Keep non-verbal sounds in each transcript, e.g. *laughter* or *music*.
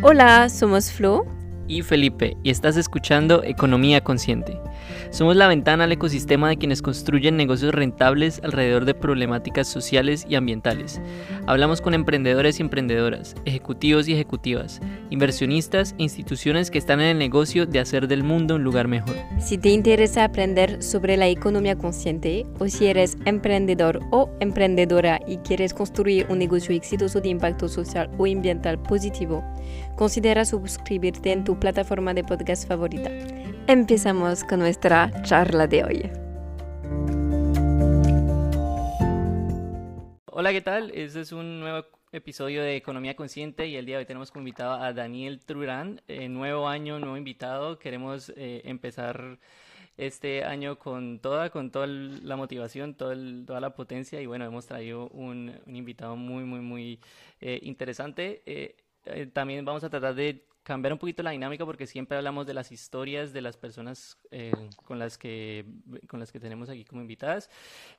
Hola, somos Flo y Felipe y estás escuchando Economía Consciente. Somos la ventana al ecosistema de quienes construyen negocios rentables alrededor de problemáticas sociales y ambientales. Hablamos con emprendedores y emprendedoras, ejecutivos y ejecutivas, inversionistas e instituciones que están en el negocio de hacer del mundo un lugar mejor. Si te interesa aprender sobre la economía consciente o si eres emprendedor o emprendedora y quieres construir un negocio exitoso de impacto social o ambiental positivo, considera suscribirte en tu plataforma de podcast favorita. Empezamos con nuestra charla de hoy. Hola, ¿qué tal? Este es un nuevo episodio de Economía Consciente y el día de hoy tenemos como invitado a Daniel Trurán. Eh, nuevo año, nuevo invitado. Queremos eh, empezar este año con toda, con toda la motivación, toda la potencia y bueno, hemos traído un, invitado muy, muy, muy eh, interesante. también vamos a tratar de cambiar un poquito la dinámica porque siempre hablamos de las historias de las personas eh, con, las que, con las que tenemos aquí como invitadas,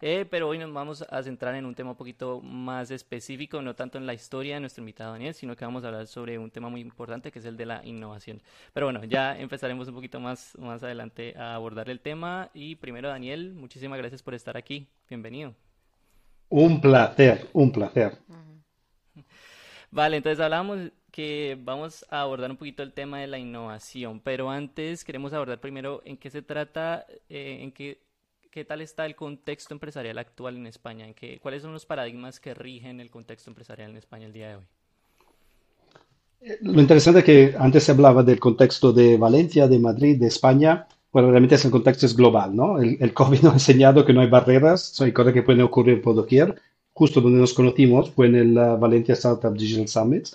eh, pero hoy nos vamos a centrar en un tema un poquito más específico, no tanto en la historia de nuestro invitado Daniel, sino que vamos a hablar sobre un tema muy importante que es el de la innovación. Pero bueno, ya empezaremos un poquito más, más adelante a abordar el tema y primero Daniel, muchísimas gracias por estar aquí, bienvenido. Un placer, un placer. Vale, entonces hablamos que vamos a abordar un poquito el tema de la innovación, pero antes queremos abordar primero en qué se trata, eh, en qué, qué tal está el contexto empresarial actual en España, en qué, cuáles son los paradigmas que rigen el contexto empresarial en España el día de hoy. Eh, lo interesante es que antes se hablaba del contexto de Valencia, de Madrid, de España. Bueno, realmente ese contexto es global, ¿no? El, el COVID *laughs* nos ha enseñado que no hay barreras, hay cosas que pueden ocurrir por doquier. Justo donde nos conocimos fue en el uh, Valencia Startup Digital Summit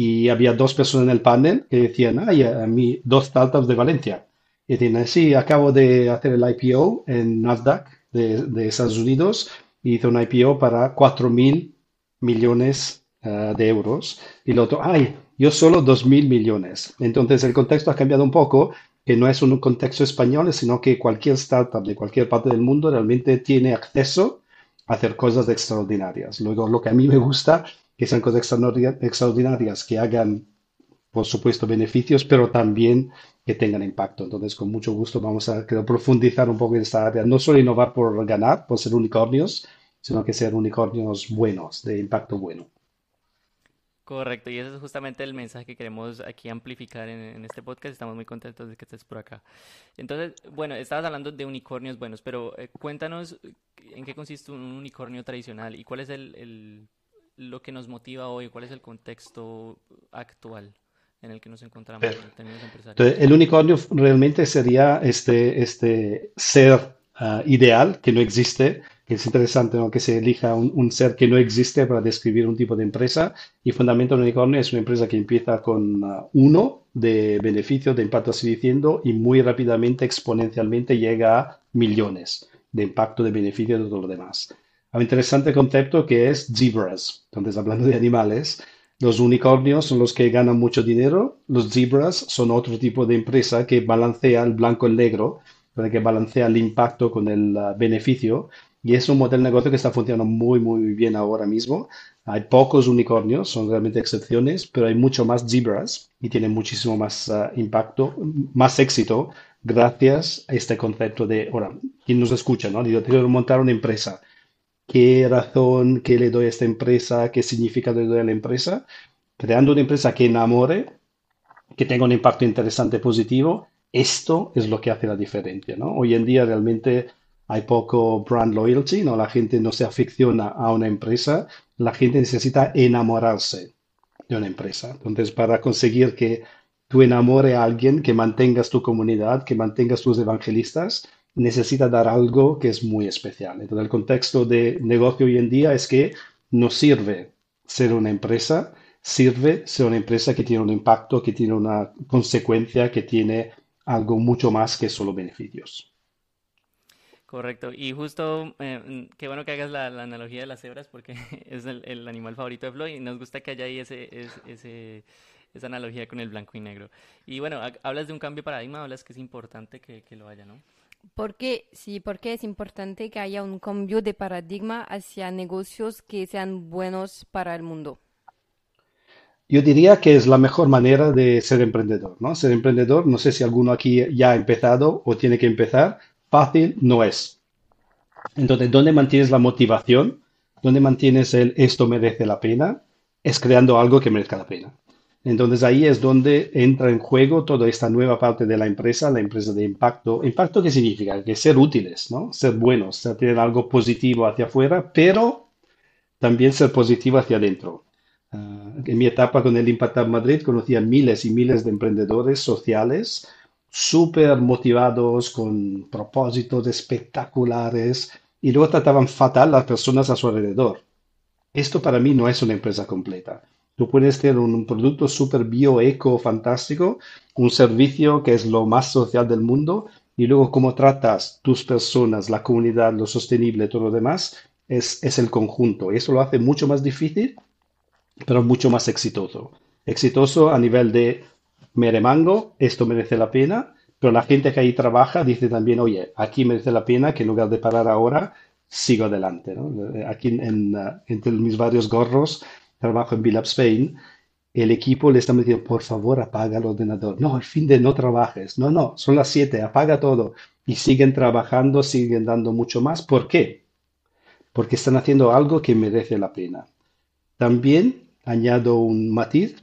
y había dos personas en el panel que decían, ay, a mí, dos startups de Valencia. Y decían, sí, acabo de hacer el IPO en Nasdaq de, de Estados Unidos y hice un IPO para 4 mil millones uh, de euros. Y el otro, ay, yo solo 2 mil millones. Entonces el contexto ha cambiado un poco, que no es un contexto español, sino que cualquier startup de cualquier parte del mundo realmente tiene acceso a hacer cosas extraordinarias. Luego, lo que a mí me gusta que sean cosas extraordinarias, que hagan, por supuesto, beneficios, pero también que tengan impacto. Entonces, con mucho gusto vamos a profundizar un poco en esta área. No solo innovar por ganar, por ser unicornios, sino que ser unicornios buenos, de impacto bueno. Correcto, y ese es justamente el mensaje que queremos aquí amplificar en, este podcast. Estamos muy contentos de que estés por acá. Entonces, bueno, estabas hablando de unicornios buenos, pero eh, cuéntanos en qué consiste un unicornio tradicional y cuál es el lo que nos motiva hoy? ¿Cuál es el contexto actual en el que nos encontramos en términos empresariales? el unicornio realmente sería este, este ser ah, ideal que no existe, que es interesante que se elija un, ser que no existe para describir un tipo de empresa y fundamentalmente un unicornio es una empresa que empieza con ah, uno de beneficio, de impacto, así diciendo, y muy rápidamente, exponencialmente llega a millones de impacto, de beneficio de todo lo demás un interesante concepto que es zebras. Entonces, hablando de animales, los unicornios son los que ganan mucho dinero, los zebras son otro tipo de empresa que balancea el blanco y el negro, que balancea el impacto con el uh, beneficio. Y es un modelo de negocio que está funcionando muy, muy bien ahora mismo. Hay pocos unicornios, son realmente excepciones, pero hay mucho más zebras y tienen muchísimo más uh, impacto, más éxito gracias a este concepto de, ahora, quien nos escucha, ¿no? Yo que montar una empresa qué razón, qué le doy a esta empresa, qué significa le doy a la empresa, creando una empresa que enamore, que tenga un impacto interesante, positivo. Esto es lo que hace la diferencia, ¿no? Hoy en día realmente hay poco brand loyalty, ¿no? La gente no se aficiona a una empresa, la gente necesita enamorarse de una empresa. Entonces, para conseguir que tú enamore a alguien, que mantengas tu comunidad, que mantengas tus evangelistas, necesita dar algo que es muy especial. Entonces, el contexto de negocio hoy en día es que no sirve ser una empresa, sirve ser una empresa que tiene un impacto, que tiene una consecuencia, que tiene algo mucho más que solo beneficios. Correcto, y justo, eh, qué bueno que hagas la, analogía de las cebras porque *laughs* es el, animal favorito de Floyd y nos gusta que haya ahí ese, ese, esa analogía con el blanco y negro. Y bueno, hablas de un cambio de paradigma, hablas que es importante que, que lo haya, ¿no? Porque, sí, porque es importante que haya un cambio de paradigma hacia negocios que sean buenos para el mundo. Yo diría que es la mejor manera de ser emprendedor, ¿no? Ser emprendedor, no sé si alguno aquí ya ha empezado o tiene que empezar, fácil no es. Entonces, ¿dónde mantienes la motivación? ¿Dónde mantienes el esto merece la pena? Es creando algo que merezca la pena. Entonces ahí es donde entra en juego toda esta nueva parte de la empresa, la empresa de impacto. ¿Impacto qué significa? Que ser útiles, ¿no? Ser buenos, tener algo positivo hacia afuera, pero también ser positivo hacia adentro. Ah, en mi etapa con el Impact Madrid conocí a miles y miles de emprendedores sociales súper motivados, con propósitos espectaculares, y luego trataban fatal las personas a su alrededor. Esto para mí no es una empresa completa. Tú puedes tener un, producto súper bio-eco fantástico, un servicio que es lo más social del mundo, y luego cómo tratas tus personas, la comunidad, lo sostenible, todo lo demás, es, es el conjunto. Y eso lo hace mucho más difícil, pero mucho más exitoso. Exitoso a nivel de meremango, esto merece la pena, pero la gente que ahí trabaja dice también, oye, aquí merece la pena que en lugar de parar ahora, sigo adelante. Aquí en, uh, entre mis varios gorros, trabajo en Bill Spain, el equipo le está diciendo, por favor, apaga el ordenador. No, al fin de no trabajes. No, no, son las 7, apaga todo. Y siguen trabajando, siguen dando mucho más. ¿Por qué? Porque están haciendo algo que merece la pena. También añado un matiz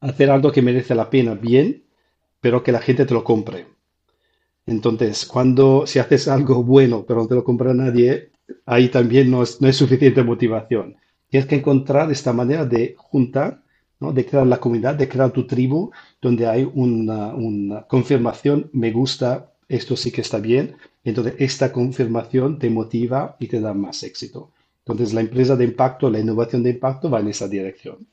hacer algo que merece la pena bien, pero que la gente te lo compre. Entonces, cuando si haces algo bueno, pero no te lo compra nadie, ahí también no es, no es suficiente motivación. Tienes que encontrar esta manera de juntar, ¿no? de crear la comunidad, de crear tu tribu, donde hay una, una confirmación, me gusta, esto sí que está bien. Entonces, esta confirmación te motiva y te da más éxito. Entonces, la empresa de impacto, la innovación de impacto va en esa dirección.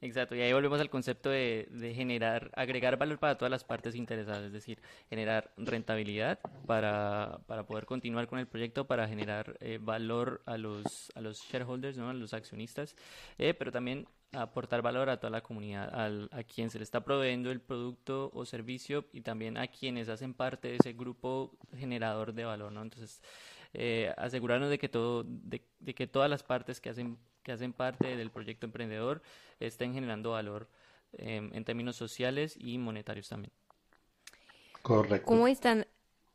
Exacto, y ahí volvemos al concepto de, generar, agregar valor para todas las partes interesadas, es decir, generar rentabilidad para, poder continuar con el proyecto, para generar eh, valor a los, a los shareholders, ¿no? a los accionistas, eh, pero también aportar valor a toda la comunidad, al, a quien se le está proveyendo el producto o servicio y también a quienes hacen parte de ese grupo generador de valor, ¿no? Entonces, eh, asegurarnos de que todo, de, que todas las partes que hacen, que hacen parte del proyecto emprendedor estén generando valor em, en términos sociales y monetarios también. Correcto. ¿Cómo están,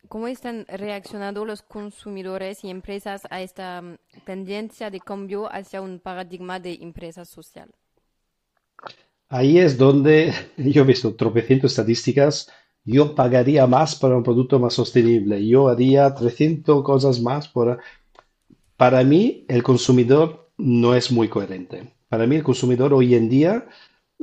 cómo están reaccionando los consumidores y empresas a esta mm, tendencia de cambio hacia un paradigma de empresa social? Ahí es donde *laughs* yo he visto tropecientos estadísticas yo pagaría más para un producto más sostenible, yo haría 300 cosas más por... Para mí, el consumidor no es muy coherente. Para mí, el consumidor hoy en día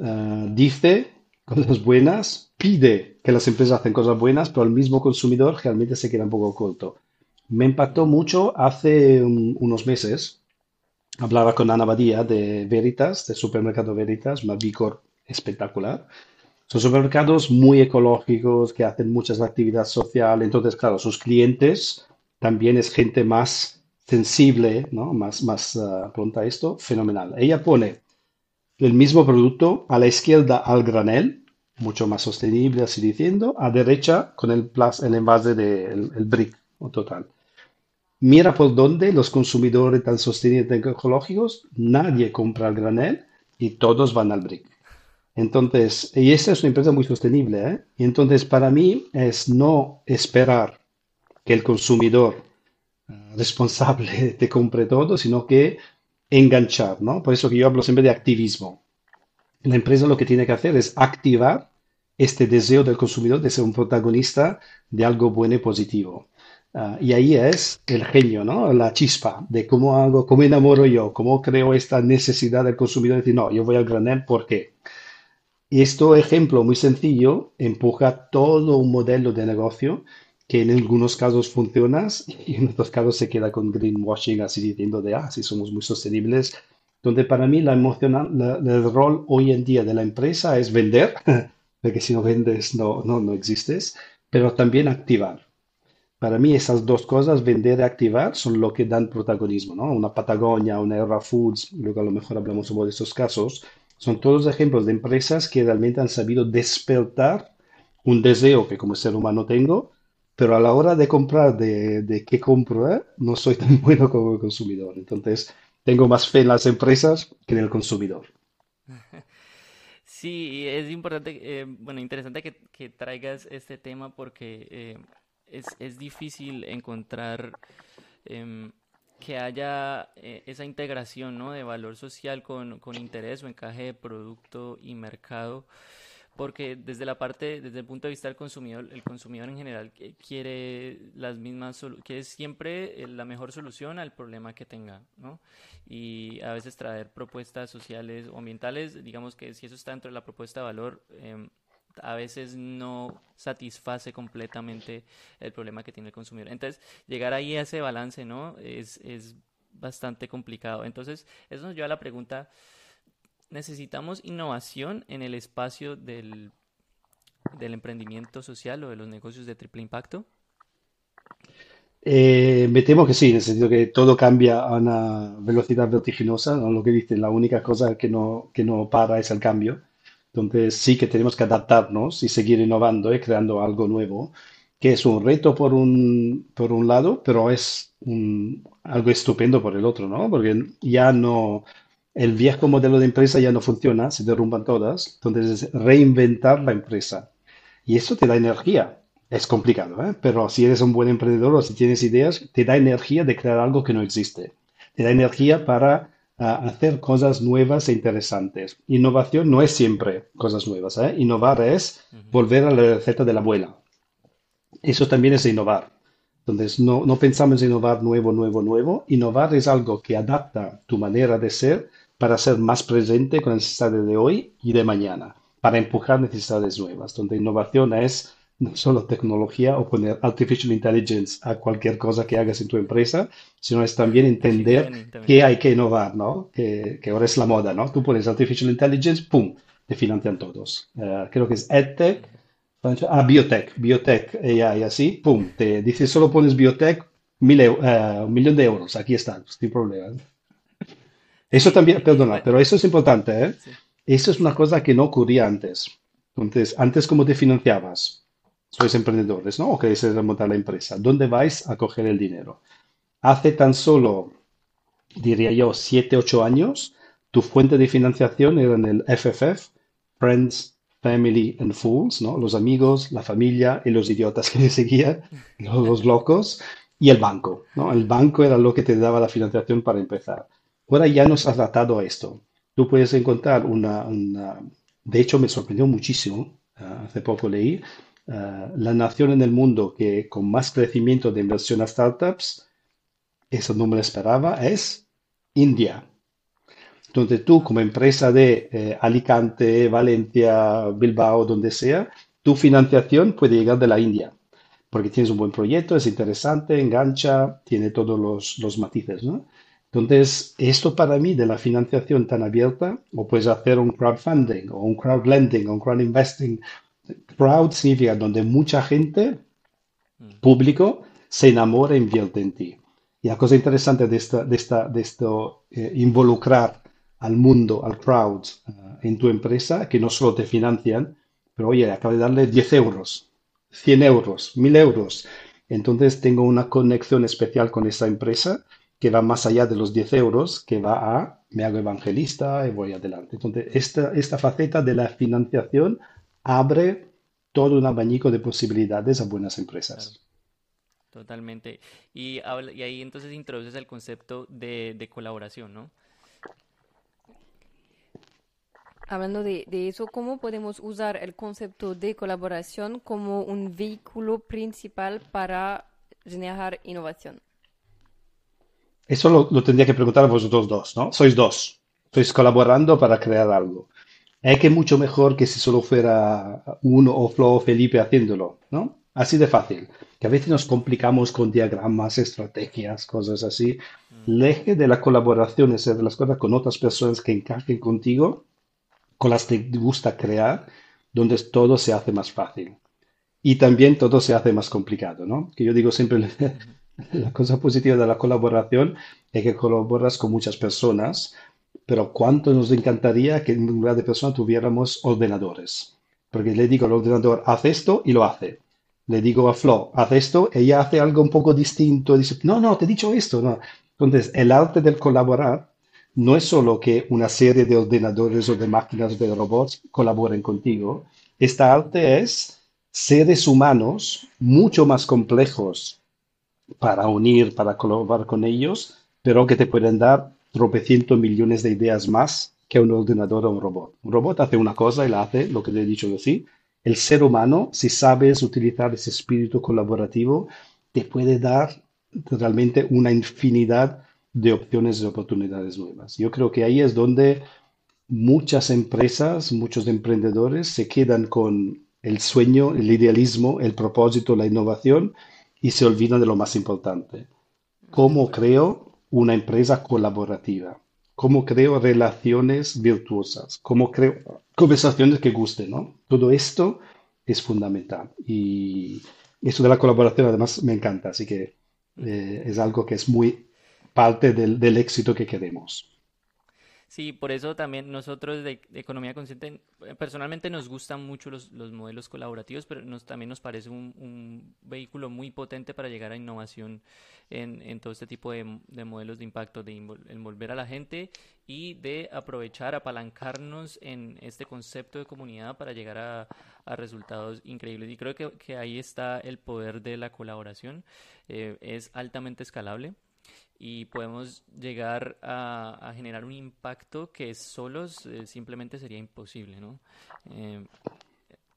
ah, dice cosas buenas, pide que las empresas hacen cosas buenas, pero el mismo consumidor realmente se queda un poco corto. Me impactó mucho hace unos meses. Hablaba con Ana Badía de Veritas, de Supermercado Veritas, una Bicor espectacular. Son supermercados muy ecológicos que hacen muchas actividades sociales. Entonces, claro, sus clientes también es gente más sensible, ¿no? Más, más uh, pronta a esto. Fenomenal. Ella pone el mismo producto a la izquierda al granel, mucho más sostenible, así diciendo, a derecha con el, el envase del el brick total. Mira por dónde los consumidores tan sostenibles ecológicos, nadie compra el granel y todos van al brick. Entonces, y esta es una empresa muy sostenible, ¿eh? Y entonces, para mí es no esperar que el consumidor responsable *laughs* te compre todo, sino que enganchar, ¿no? Por eso que yo hablo siempre de activismo. La empresa lo que tiene que hacer es activar este deseo del consumidor de ser un protagonista de algo bueno y positivo. Ah, y ahí es el genio, ¿no? La chispa de cómo hago, cómo enamoro yo, cómo creo esta necesidad del consumidor de decir, no, yo voy al granel, ¿por qué? Y este ejemplo muy sencillo empuja todo un modelo de negocio que en algunos casos funciona y en otros casos se queda con greenwashing, así diciendo de, ah, sí, somos muy sostenibles. Donde para mí la emocional, el rol hoy en día de la empresa es vender, *laughs* porque si no vendes no, no, no existes, pero también activar. Para mí esas dos cosas, vender y activar, son lo que dan protagonismo, ¿no? Una Patagonia, una Era Foods, luego a lo mejor hablamos sobre estos casos, son todos ejemplos de empresas que realmente han sabido despertar un deseo que como ser humano tengo, pero a la hora de comprar, de, de qué compro, eh, no soy tan *laughs* bueno como consumidor. Entonces, tengo más fe en las empresas que en el consumidor. *laughs* Sí, es importante, eh, bueno, interesante que, que, traigas este tema porque eh, es, es, difícil encontrar em, que haya eh, esa integración ¿no? de valor social con, con interés o encaje de producto y mercado porque desde la parte, desde el punto de vista del consumidor, el consumidor en general quiere las mismas, quiere siempre eh, la mejor solución al problema que tenga, ¿no? Y a veces traer propuestas sociales o ambientales, digamos que si eso está dentro de la propuesta de valor, em, a veces no satisface completamente el problema que tiene el consumidor. Entonces, llegar ahí a ese balance, ¿no? Es, es bastante complicado. Entonces, eso nos lleva a la pregunta, necesitamos innovación en el espacio del, del emprendimiento social o de los negocios de triple impacto? Eh, me temo que sí, en el sentido que todo cambia a una velocidad vertiginosa, ¿no? Lo que dicen, la única cosa que no, que no para es el cambio. Entonces sí que tenemos que adaptarnos y seguir innovando y creando algo nuevo, que es un reto por un, por un lado, pero es un, algo estupendo por el otro, ¿no? Porque ya no, el viejo modelo de empresa ya no funciona, se derrumban todas, entonces es reinventar la empresa. Y eso te da energía. Es complicado, ¿eh? pero si eres un buen emprendedor o si tienes ideas, te da energía de crear algo que no existe. Te da energía para ah, hacer cosas nuevas e interesantes. Innovación no es siempre cosas nuevas. ¿eh? Innovar es volver a la receta de la abuela. Eso también es innovar. Entonces, no, no pensamos en innovar nuevo, nuevo, nuevo. Innovar es algo que adapta tu manera de ser para ser más presente con las necesidades de hoy y de mañana, para empujar necesidades nuevas, donde innovación es no solo tecnología o poner artificial intelligence a cualquier cosa que hagas en tu empresa, sino es también entender que hay que innovar, ¿no? Que, que, ahora es la moda, ¿no? Tú pones artificial intelligence, ¡pum!, te financian todos. Uh, creo que es EdTech, ah, Biotech, Biotech, AI, así, ¡pum!, te dice solo pones Biotech, mil, uh, un millón de euros, aquí está, sin problema. Eso también, perdona, pero eso es importante, ¿eh? Eso es una cosa que no ocurría antes. Entonces, antes, ¿cómo te financiabas? Sois emprendedores, ¿no? O queréis remontar la empresa. ¿Dónde vais a coger el dinero? Hace tan solo, diría yo, 7, 8 años, tu fuente de financiación era en el FFF, Friends, Family and Fools, ¿no? Los amigos, la familia y los idiotas que le seguían, los locos, y el banco, ¿no? El banco era lo que te daba la financiación para empezar. Ahora ya nos has adaptado a esto. Tú puedes encontrar una, de hecho me sorprendió muchísimo, ah, hace poco leí, ah, la nación en el mundo que con más crecimiento de inversión a startups, eso no me esperaba, es India. Entonces tú como empresa de eh, Alicante, Valencia, Bilbao, donde sea, tu financiación puede llegar de la India, porque tienes un buen proyecto, es interesante, engancha, tiene todos los, los matices, ¿no? Entonces, esto para mí de la financiación tan abierta, o puedes hacer un crowdfunding, o un crowdlending, o un crowdinvesting. Crowd significa donde mucha gente, mm. público, se enamora e invierte en ti. Y la cosa interesante de, esta, de, esta, de esto, eh, involucrar al mundo, al crowd, eh, en tu empresa, que no solo te financian, pero oye, acabo de darle 10 euros, 100 euros, 1000 euros. Entonces tengo una conexión especial con esa empresa que va más allá de los 10 euros, que va a me hago evangelista y voy adelante. Entonces, esta, esta faceta de la financiación abre todo un abanico de posibilidades a buenas empresas. Totalmente. Y, y, ahí entonces introduces el concepto de, de colaboración, ¿no? Hablando de, de, eso, ¿cómo podemos usar el concepto de colaboración como un vehículo principal para generar innovación? Eso lo, tendría que preguntar a vosotros dos, ¿no? Sois dos, sois colaborando para crear algo. Es que mucho mejor que si solo fuera uno o Flo o Felipe haciéndolo, ¿no? Así de fácil. Que a veces nos complicamos con diagramas, estrategias, cosas así. El eje de la colaboración es hacer las cosas con otras personas que encajen contigo, con las que te gusta crear, donde todo se hace más fácil. Y también todo se hace más complicado, ¿no? Que yo digo siempre, *laughs* *laughs* la cosa positiva de la colaboración es que colaboras con muchas personas, pero cuánto nos encantaría que en lugar de personas tuviéramos ordenadores. Porque le digo al ordenador, haz esto y lo hace. Le digo a Flo, haz esto, ella hace algo un poco distinto. Dice, no, no, te he dicho esto. No. Entonces, el arte del colaborar no es solo que una serie de ordenadores o de máquinas de robots colaboren contigo. Esta arte es seres humanos mucho más complejos para unir, para colaborar con ellos, pero que te pueden dar tropecientos millones de ideas más que un ordenador o un robot. Un robot hace una cosa y la hace lo que te he dicho yo sí. El ser humano, si sabes utilizar ese espíritu colaborativo, te puede dar realmente una infinidad de opciones y oportunidades nuevas. Yo creo que ahí es donde muchas empresas, muchos emprendedores se quedan con el sueño, el idealismo, el propósito, la innovación y se olvidan de lo más importante. ¿Cómo creo una empresa colaborativa? ¿Cómo creo relaciones virtuosas? ¿Cómo creo conversaciones que gusten? ¿no? Todo esto es fundamental. Y eso de la colaboración además me encanta, así que eh, es algo que es muy parte del, del éxito que queremos. Sí, por eso también nosotros de, Economía Consciente, eh, personalmente nos gustan mucho los, los modelos colaborativos, pero nos, también nos parece un, vehículo muy potente para llegar a innovación en, en todo este tipo de, de, modelos de impacto, de envolver a la gente y de aprovechar, apalancarnos en este concepto de comunidad para llegar a, a resultados increíbles. Y creo que, que, ahí está el poder de la colaboración. Eh, es altamente escalable y podemos llegar a, generar un impacto que solos eh, simplemente sería imposible, ¿no? Eh,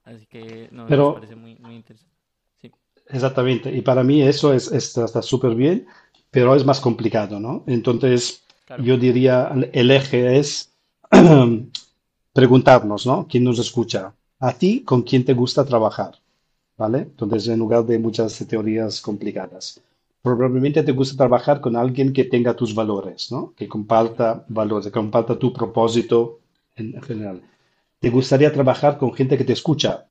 así que no, me parece muy, muy interesante. Sí. Exactamente, y para mí eso es, está súper bien, pero es más complicado, ¿no? Entonces, claro. yo diría, el eje es *clears throat* preguntarnos, ¿no? ¿Quién nos escucha? A ti, ¿con quién te gusta trabajar? ¿Vale? Entonces, en lugar de muchas teorías complicadas probablemente te gusta trabajar con alguien que tenga tus valores, ¿no? Que comparta valores, que comparta tu propósito en general. Te gustaría trabajar con gente que te escucha,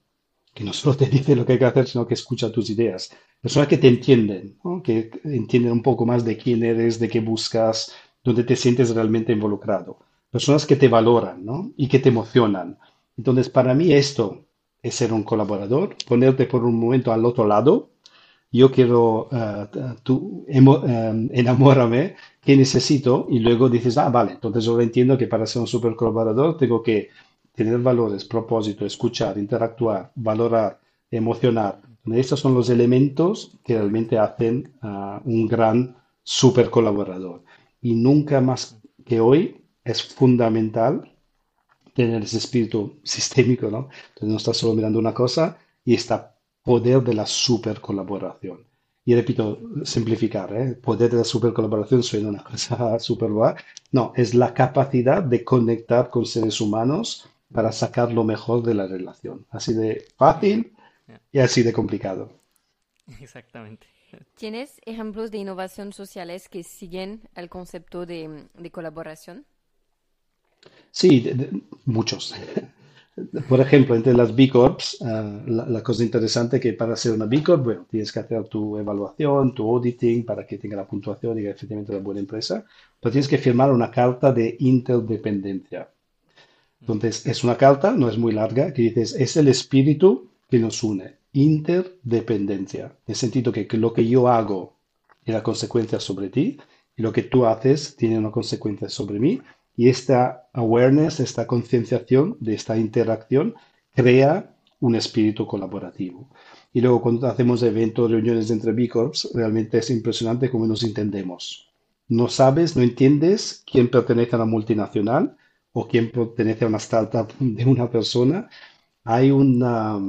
que no solo te *laughs* dice lo que hay que hacer, sino que escucha tus ideas. Personas que te entienden, que entienden un poco más de quién eres, de qué buscas, dónde te sientes realmente involucrado. Personas que te valoran, ¿no? Y que te emocionan. Entonces, para mí esto es ser un colaborador, ponerte por un momento al otro lado yo quiero, uh, tú um, enamórame, ¿qué necesito? Y luego dices, ah, vale, entonces yo entiendo que para ser un super colaborador tengo que tener valores, propósito, escuchar, interactuar, valorar, emocionar. Estos son los elementos que realmente hacen uh, un gran super colaborador. Y nunca más que hoy es fundamental tener ese espíritu *laughs* sistémico, ¿no? Entonces no estás solo mirando una cosa y está poder de la super colaboración. Y repito, simplificar, ¿eh? poder de la super colaboración suena una *laughs* cosa super No, es la capacidad de conectar con seres humanos para sacar lo mejor de la relación. Así de fácil y así de complicado. *laughs* Exactamente. ¿Tienes ejemplos de innovación sociales que siguen el concepto de, de colaboración? Sí, de, de, muchos. *laughs* Por ejemplo, entre las B Corps, uh, la, la, cosa interesante es que para ser una B Corp, bueno, tienes que hacer tu evaluación, tu auditing para que tenga la puntuación y que efectivamente una buena empresa, pero tienes que firmar una carta de interdependencia. Entonces, es una carta, no es muy larga, que dices, es el espíritu que nos une, interdependencia, en el sentido que, que lo que yo hago tiene consecuencias sobre ti y lo que tú haces tiene una consecuencia sobre mí y esta awareness, esta concienciación de esta interacción crea un espíritu colaborativo. Y luego cuando hacemos eventos, reuniones entre B Corps, realmente es impresionante cómo nos entendemos. No sabes, no entiendes quién pertenece a la multinacional o quién pertenece a una startup *laughs* de una persona. Hay, una,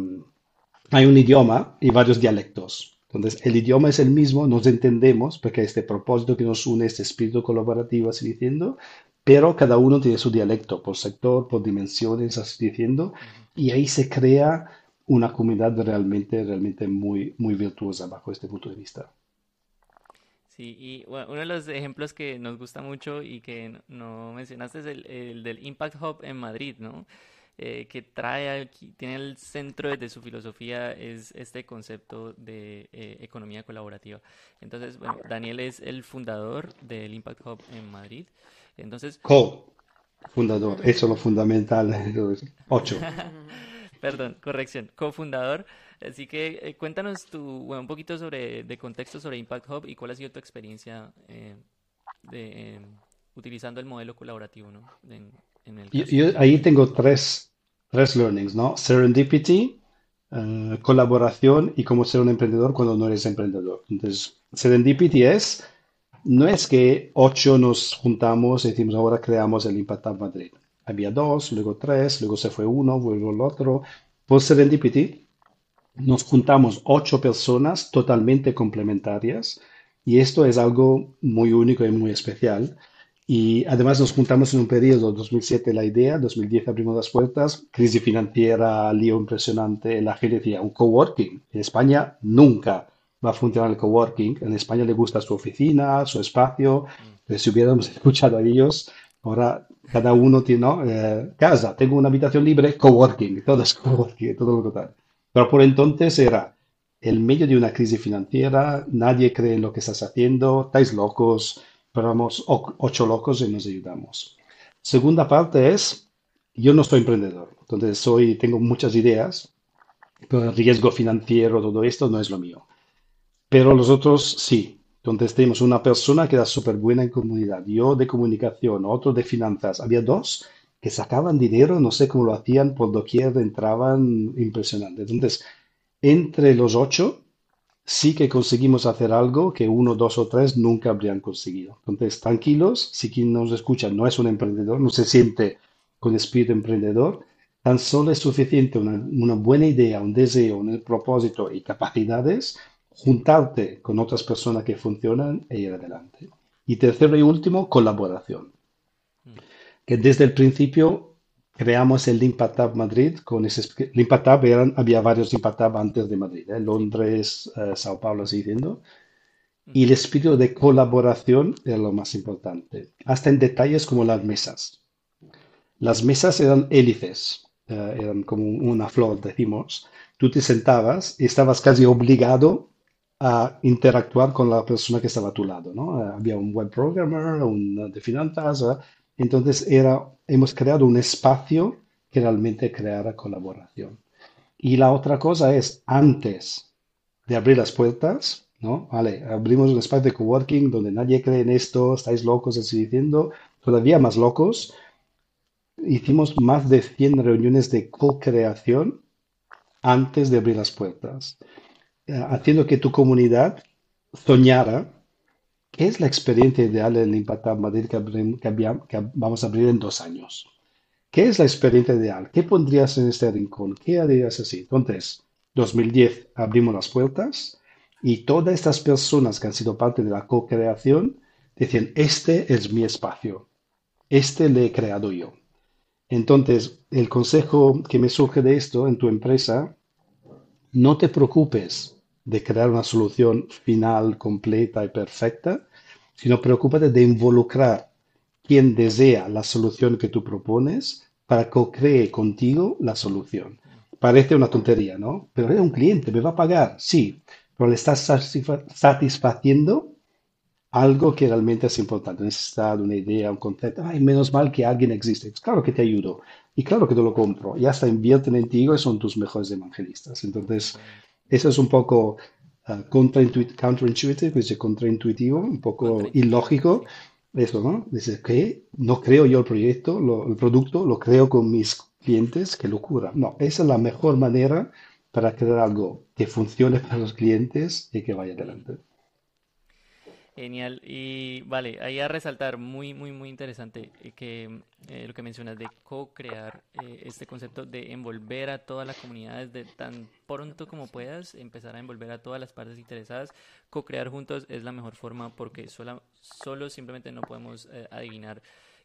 hay un idioma y varios dialectos. Entonces, el idioma es el mismo, nos entendemos, porque este propósito que nos une, este espíritu colaborativo, así diciendo, pero cada uno tiene su dialecto por sector, por dimensiones, así diciendo, y ahí se crea una comunidad realmente, realmente muy, muy virtuosa bajo este punto de vista. Sí, y bueno, uno de los ejemplos que nos gusta mucho y que no mencionaste es el, el del Impact Hub en Madrid, ¿no? Eh, que trae aquí, tiene el centro de su filosofía es este concepto de eh, economía colaborativa. Entonces, bueno, Daniel es el fundador del Impact Hub en Madrid. Entonces... Co-fundador, eso es lo fundamental. *laughs* Ocho. *laughs* Perdón, corrección, cofundador. Así que eh, cuéntanos tu, bueno, un poquito sobre, de contexto sobre Impact Hub y cuál ha sido tu experiencia eh, de, utilizando el modelo colaborativo, ¿no? En, en el Yo, caso yo tuyo. ahí tengo tres, tres learnings, ¿no? Serendipity, eh, colaboración y cómo ser un emprendedor cuando no eres emprendedor. Entonces, serendipity es, no es que ocho nos juntamos y decimos ahora creamos el Impact Hub Madrid. Había dos, luego tres, luego se fue uno, luego el otro. Por serendipity nos juntamos ocho personas totalmente complementarias y esto es algo muy único y muy especial. Y además nos juntamos en un periodo, 2007 la idea, 2010 abrimos las puertas, crisis financiera, lío impresionante, la gente decía, un coworking. En España nunca va a funcionar el coworking. En España le gusta su oficina, su espacio. Pero si hubiéramos *laughs* escuchado a ellos, ahora cada uno tiene, ¿no? Eh, casa, tengo una habitación libre, coworking, todo es coworking, todo lo total. Pero por entonces era en medio de una crisis financiera, nadie cree en lo que estás haciendo, estáis locos, pero ocho locos y nos ayudamos. Segunda parte es, yo no soy emprendedor, entonces soy, tengo muchas ideas, pero el riesgo financiero, todo esto no es lo mío. Pero los otros sí. Entonces tenemos una persona que era súper buena en comunidad, yo de comunicación, otro de finanzas. Había dos que sacaban dinero, no sé cómo lo hacían, por doquier entraban, impresionante. Entonces, entre los ocho, sí que conseguimos hacer algo que uno, dos o tres nunca habrían conseguido. Entonces, tranquilos, si quien nos escucha no es un emprendedor, no se siente con espíritu emprendedor, tan solo es suficiente una, una buena idea, un deseo, un propósito y capacidades, juntarte con otras personas que funcionan e ir adelante. Y tercero y último, colaboración Mm, que desde el principio creamos el Impact Hub Madrid con ese, el Impact Hub había varios Impact Hub antes de Madrid, ¿eh? Londres, eh, Sao Paulo, así diciendo, y el espíritu de colaboración era lo más importante, hasta en detalles como las mesas. Las mesas eran hélices, eh, eran como una flor, decimos. Tú te sentabas y estabas casi obligado a interactuar con la persona que estaba a tu lado, ¿no? Eh, había un web programmer, un de finanzas, entonces era, hemos creado un espacio que realmente creara colaboración. Y la otra cosa es, antes de abrir las puertas, ¿no? Vale, abrimos un espacio de coworking donde nadie cree en esto, estáis locos, así diciendo, todavía más locos. Hicimos más de 100 reuniones de co-creación antes de abrir las puertas, eh, haciendo que tu comunidad soñara qué es la experiencia ideal en Impact Hub Madrid que vamos a abrir en dos años. ¿Qué es la experiencia ideal? ¿Qué pondrías en este rincón? ¿Qué harías así? Entonces, 2010 abrimos las puertas y todas estas personas que han sido parte de la co-creación decían, este es mi espacio, este le he creado yo. Entonces, el consejo que me surge de esto en tu empresa, no te preocupes de crear una solución final, completa y perfecta, sino preocúpate de involucrar quien desea la solución que tú propones para que cree contigo la solución. Parece una tontería, ¿no? Pero es un cliente, me va a pagar, sí, pero le estás satisfa- satisfaciendo algo que realmente es importante, necesidad, una idea, un concepto. Ay, menos mal que alguien existe. Pues claro que te ayudo y claro que te lo compro. Y hasta invierten en ti y son tus mejores evangelistas. Entonces. Eso es un poco counterintuitive, dice contraintuitivo, un poco ilógico. Eso, ¿no? Dice que no creo yo el proyecto, lo- el producto, lo creo con mis clientes, qué locura. No, esa es la mejor manera para crear algo que funcione para los clientes y que vaya adelante. Genial. Y vale, ahí a resaltar, muy, muy, muy interesante eh, que eh, lo que mencionas de co-crear eh, este concepto de envolver a toda la comunidad desde tan pronto como puedas, empezar a envolver a todas las partes interesadas. Co-crear juntos es la mejor forma porque sola, solo simplemente no podemos eh, adivinar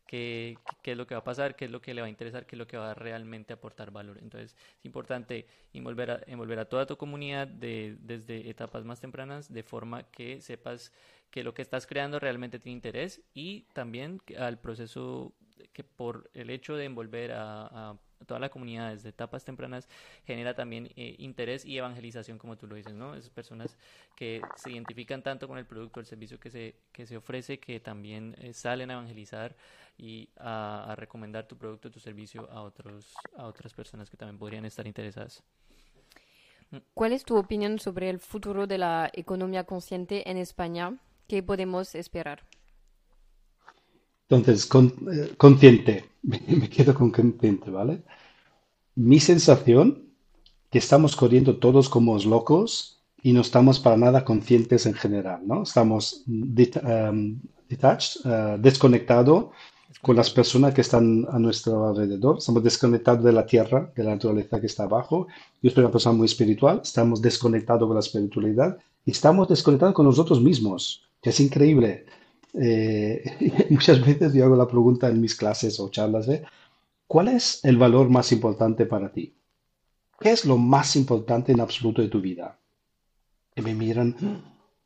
qué, qué es lo que va a pasar, qué es lo que le va a interesar, qué es lo que va a realmente aportar valor. Entonces, es importante envolver a, envolver a toda tu comunidad de, desde etapas más tempranas, de forma que sepas que lo que estás creando realmente tiene interés y también al proceso que por el hecho de envolver a, a toda la comunidad desde etapas tempranas genera también eh, interés y evangelización, como tú lo dices, ¿no? Esas personas que se identifican tanto con el producto, el servicio que se, que se ofrece, que también eh, salen a evangelizar y a, a recomendar tu producto, tu servicio a otros, a otras personas que también podrían estar interesadas. ¿Cuál es tu opinión sobre el futuro de la economía consciente en España? ¿Qué podemos esperar? Entonces, con- eh, consciente, *laughs* me, me quedo con consciente, ¿vale? Mi sensación que estamos corriendo todos como locos y no estamos para nada conscientes en general, ¿no? Estamos det- em, detached, eh, desconectado con las personas que están a nuestro alrededor, estamos desconectados de la tierra, de la naturaleza que está abajo. Yo soy una persona muy espiritual, estamos desconectados con la espiritualidad y estamos desconectados con nosotros mismos, que es increíble. Eh, *laughs* muchas veces yo hago la pregunta en mis clases o charlas, ¿eh? ¿Cuál es el valor más importante para ti? ¿Qué es lo más importante en absoluto de tu vida? Y me miran,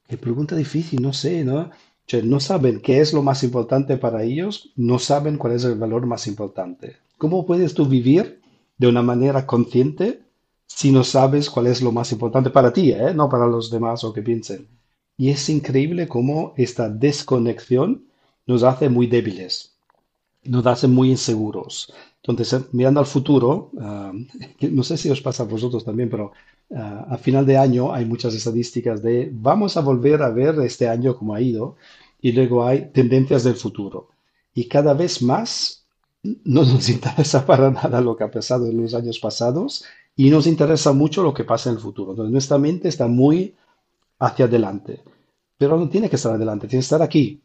qué pregunta difícil, no sé, ¿no? O sea, no saben qué es lo más importante para ellos, no saben cuál es el valor más importante. ¿Cómo puedes tú vivir de una manera consciente si no sabes cuál es lo más importante para ti, ¿eh? No para los demás o que piensen. Y es increíble cómo esta desconexión nos hace muy débiles nos hace muy inseguros. Entonces, eh, mirando al futuro, que *laughs* no sé si os pasa a vosotros también, pero ah, a final de año hay muchas estadísticas de vamos a volver a ver este año cómo ha ido y luego hay tendencias del futuro. Y cada vez más no nos *laughs* interesa para nada lo que ha pasado en los años pasados y nos interesa mucho lo que pasa en el futuro. Entonces, nuestra mente está muy hacia adelante, pero no tiene que estar adelante, tiene que estar aquí.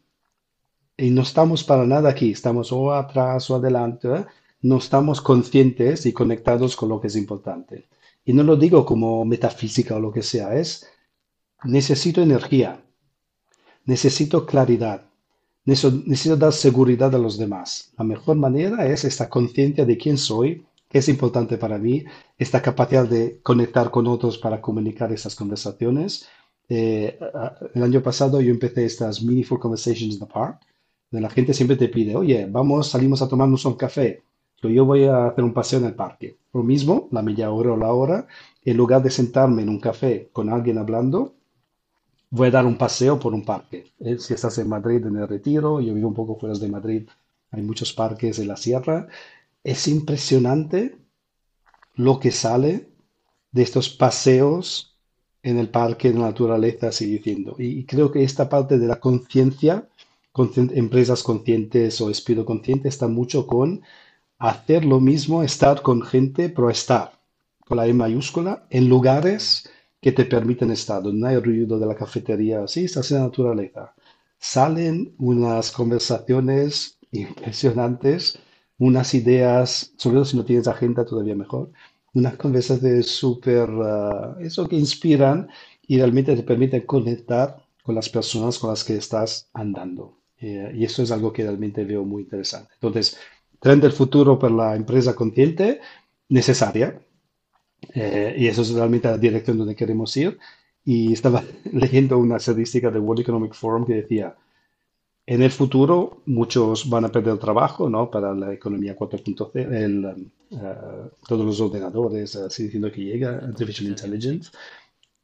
Y no estamos para nada aquí, estamos o atrás o adelante. No estamos conscientes y conectados con lo que es importante. Y no lo digo como metafísica o lo que sea, es necesito energía, necesito claridad, necesito dar seguridad a los demás. La mejor manera es esta conciencia de quién soy, qué es importante para mí, esta capacidad de conectar con otros para comunicar estas conversaciones. Eh, el año pasado yo empecé estas Meaningful Conversations in the Park de La gente siempre te pide, oye, vamos, salimos a tomarnos un café. Yo, yo voy a hacer un paseo en el parque. Lo mismo, la media hora o la hora, en lugar de sentarme en un café con alguien hablando, voy a dar un paseo por un parque. Eh, Si estás en Madrid, en el Retiro, yo vivo un poco fuera de Madrid, hay muchos parques en la sierra. Es impresionante lo que sale de estos paseos en el parque, en la naturaleza, diciendo. Y, y creo que esta parte de la conciencia, conscien- empresas conscientes o espíritu consciente, está mucho con hacer lo mismo, estar con gente, pero estar con la E mayúscula en lugares que te permiten estar, donde no hay ruido de la cafetería, sí, estás en la naturaleza. Salen unas conversaciones *laughs* impresionantes, unas ideas, sobre todo si no tienes agenda, todavía mejor, unas conversaciones súper, ah, eso que inspiran y realmente te permiten conectar con las personas con las que estás andando. Eh, y eso es algo que realmente veo muy interesante. Entonces, tren del futuro para la empresa consciente, necesaria, eh, y eso es realmente la dirección donde queremos ir. Y estaba *laughs* leyendo una estadística del World Economic Forum que decía, en el futuro muchos van a perder trabajo, ¿no? Para la economía 4.0, el, um, eh, todos los ordenadores, así diciendo que llega, Artificial. Intelligence,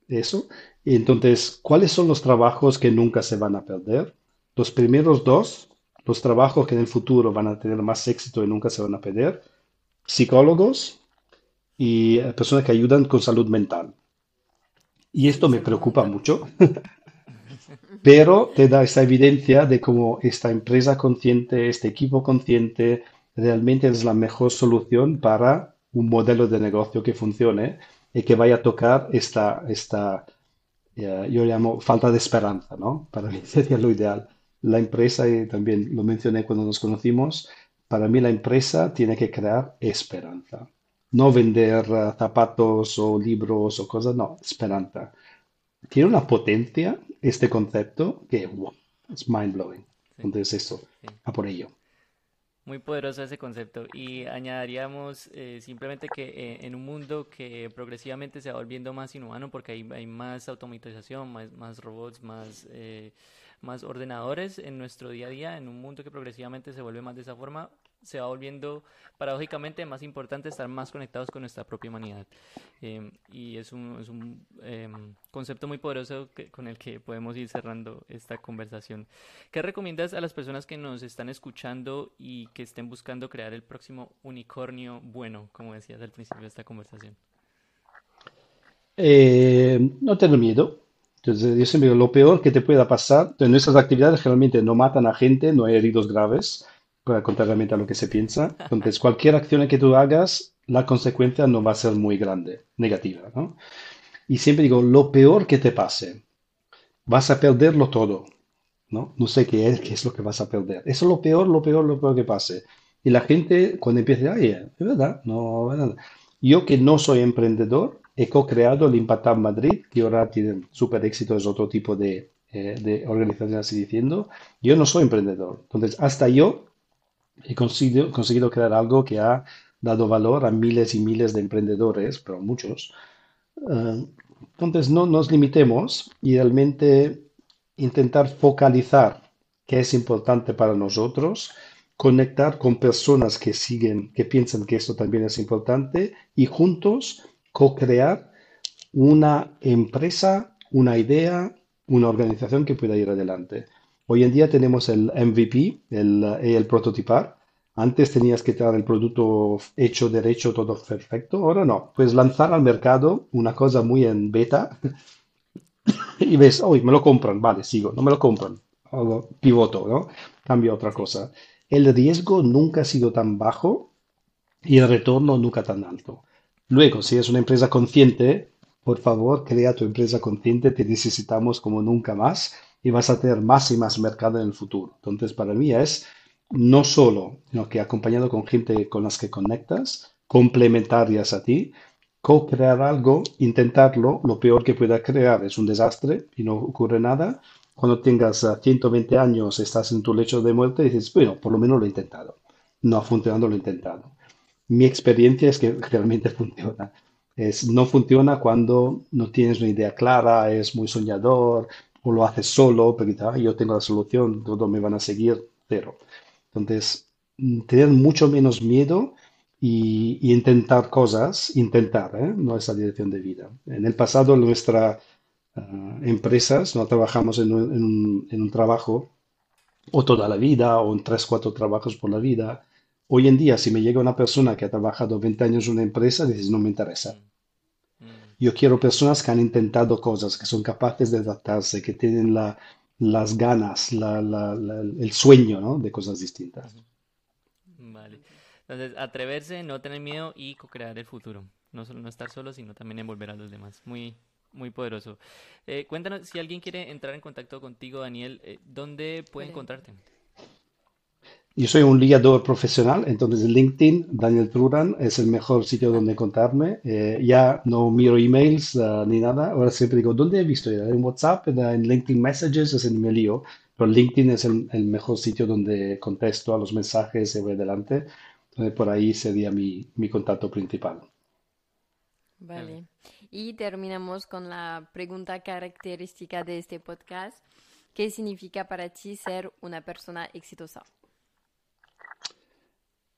eso. Entonces, ¿cuáles son los trabajos que nunca se van a perder? Los primeros dos, los trabajos que en el futuro van a tener más éxito y nunca se van a perder, psicólogos y eh, personas que ayudan con salud mental. Y esto me preocupa mucho, *laughs* pero te da esa evidencia de cómo esta empresa consciente, este equipo consciente, realmente es la mejor solución para un modelo de negocio que funcione y que vaya a tocar esta, esta eh, yo llamo falta de esperanza, ¿no? Para mí sería lo ideal. La empresa, y también lo mencioné cuando nos conocimos, para mí la empresa tiene que crear esperanza. No vender eh, zapatos o libros o cosas, no, esperanza. Tiene una potencia este concepto que wow, es mind blowing. Sí, Entonces eso, sí. a por ello. Muy poderoso ese concepto. Y añadiríamos eh, simplemente que eh, en un mundo que progresivamente se va volviendo más inhumano porque hay, hay más automatización, más, más robots, más, eh, más ordenadores en nuestro día a día, en un mundo que progresivamente se vuelve más de esa forma, se va volviendo paradójicamente más importante estar más conectados con nuestra propia humanidad. Eh, y es un, es un em, concepto muy poderoso que- con el que podemos ir cerrando esta conversación. ¿Qué recomiendas a las personas que nos están escuchando y que estén buscando crear el próximo unicornio bueno, como decías al principio de esta conversación? Eh, no tener miedo, Entonces, yo siempre digo, lo peor que te pueda pasar, en nuestras actividades generalmente no matan a gente, no hay heridos graves, contrariamente a lo que se piensa. Entonces, cualquier acción que tú hagas, la consecuencia no va a ser muy grande, negativa, ¿no? Y siempre digo, lo peor que te pase, vas a perderlo todo, ¿no? No sé qué es, lo que vas a perder. Eso es lo peor, lo peor, lo peor que pase. Y la gente cuando empieza, ay, es verdad, no, verdad. Yo que no soy emprendedor, he co-creado el Impact Madrid, que ahora tiene súper éxito, es otro tipo de, eh, de organización así diciendo. Yo no soy emprendedor. Entonces, hasta yo he conseguido, conseguido crear algo que ha dado valor a miles y miles de emprendedores, pero muchos. Eh, entonces, no nos limitemos y realmente intentar focalizar qué es importante para nosotros, conectar con personas que siguen, que piensan que esto también es importante y juntos co-crear una empresa, una idea, una organización que pueda ir adelante. Hoy en día tenemos el MVP, el, el prototipar. Antes tenías que tener el producto hecho, derecho, todo perfecto. Ahora no. Puedes lanzar al mercado una cosa muy en beta *coughs* y ves, hoy me lo compran, vale, sigo, no me lo compran, pivoto, ¿no? Cambio a otra cosa. El riesgo nunca ha sido tan bajo y el retorno nunca tan alto. Luego, si es una empresa consciente, por favor, crea tu empresa consciente, te necesitamos como nunca más y vas a tener más y más mercado en el futuro. Entonces, para mí es no solo, sino que acompañado con gente con las que conectas, complementarias a ti, co-crear algo, intentarlo, lo peor que pueda crear es un desastre y no ocurre nada. Cuando tengas 120 años, estás en tu lecho de muerte y dices, bueno, por lo menos lo he intentado. No ha funcionado, lo he intentado. Mi experiencia es que *laughs* realmente funciona. Es, no funciona cuando no tienes una idea clara, es muy soñador, o lo haces solo, porque ah, yo tengo la solución, todos me van a seguir, pero. Entonces, mm, tener mucho menos miedo y, intentar cosas, intentar, ¿eh? no es la dirección de vida. En el pasado, nuestras ah, empresas, no trabajamos en un, en un, trabajo o toda la vida o en tres, cuatro trabajos por la vida. Hoy en día, si me llega una persona que ha trabajado 20 años en una empresa, dices, no me interesa. Yo quiero personas que han intentado cosas, que son capaces de adaptarse, que tienen la, las ganas, la, la, el sueño ¿no? de cosas distintas. Vale. Entonces, atreverse, no tener miedo y co-crear el futuro. No solo no estar solo, sino también envolver a los demás. Muy, muy poderoso. Eh, cuéntanos, si alguien quiere entrar en contacto contigo, Daniel, eh, ¿dónde puede encontrarte? Yo soy un liador profesional, entonces LinkedIn, Daniel Truran, es el mejor sitio donde encontrarme. Eh, ya no miro emails uh, ni nada. Ahora siempre digo, ¿dónde he visto? En WhatsApp, en, LinkedIn Messages, es en mi lío. Pero LinkedIn es el, mejor sitio donde contesto a los mensajes y voy adelante. Por ahí sería mi, mi contacto principal. Vale. Y terminamos con la pregunta característica de este podcast. ¿Qué significa para ti ser una persona exitosa?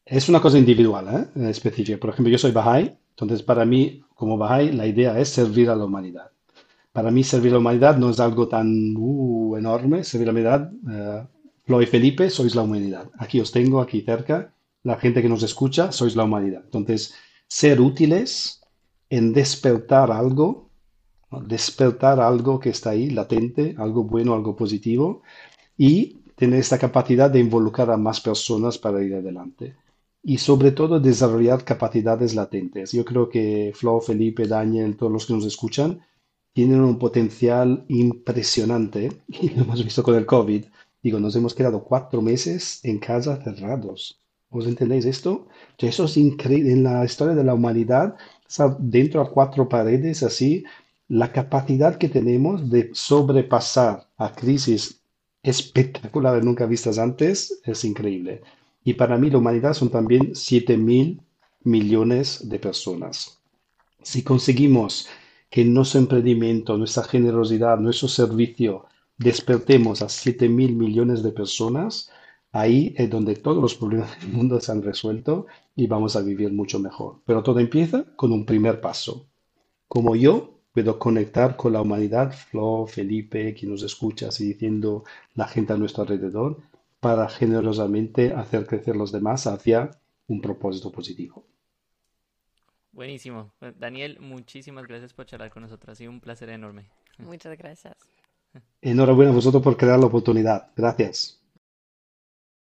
Es una cosa individual, ¿eh? específica. Por ejemplo, yo soy Bahá'í, entonces para mí, como Bahá'í, la idea es servir a la humanidad. Para mí, servir a la humanidad no es algo tan uh, enorme. Servir a la humanidad, uh, Felipe, sois la humanidad. Aquí os tengo, aquí cerca. La gente que nos escucha, sois la humanidad. Entonces, ser útiles en despertar algo, despertar algo que está ahí, latente, algo bueno, algo positivo, y tener esta capacidad de involucrar a más personas para ir adelante y sobre todo desarrollar capacidades latentes. Yo creo que Flo, Felipe, Daniel, todos los que nos escuchan, tienen un potencial impresionante *laughs* y lo hemos visto con el COVID. Digo, nos hemos quedado cuatro meses en casa cerrados. ¿Os entendéis esto? Eso es increíble. En la historia de la humanidad, dentro de cuatro paredes así, la capacidad que tenemos de sobrepasar a crisis espectaculares nunca vistas antes es increíble. Y para mí la humanidad son también 7 mil millones de personas. Si conseguimos que nuestro emprendimiento, nuestra generosidad, nuestro servicio despertemos a 7 mil millones de personas, ahí es donde todos los problemas del mundo se han resuelto y vamos a vivir mucho mejor. Pero todo empieza con un primer paso. Como yo puedo conectar con la humanidad, Flo, Felipe, quien nos escucha, así diciendo la gente a nuestro alrededor, para generosamente hacer crecer los demás hacia un propósito positivo. Buenísimo. Daniel, muchísimas gracias por charlar con nosotros. Ha sido un placer enorme. Muchas gracias. Enhorabuena a vosotros por crear la oportunidad. Gracias.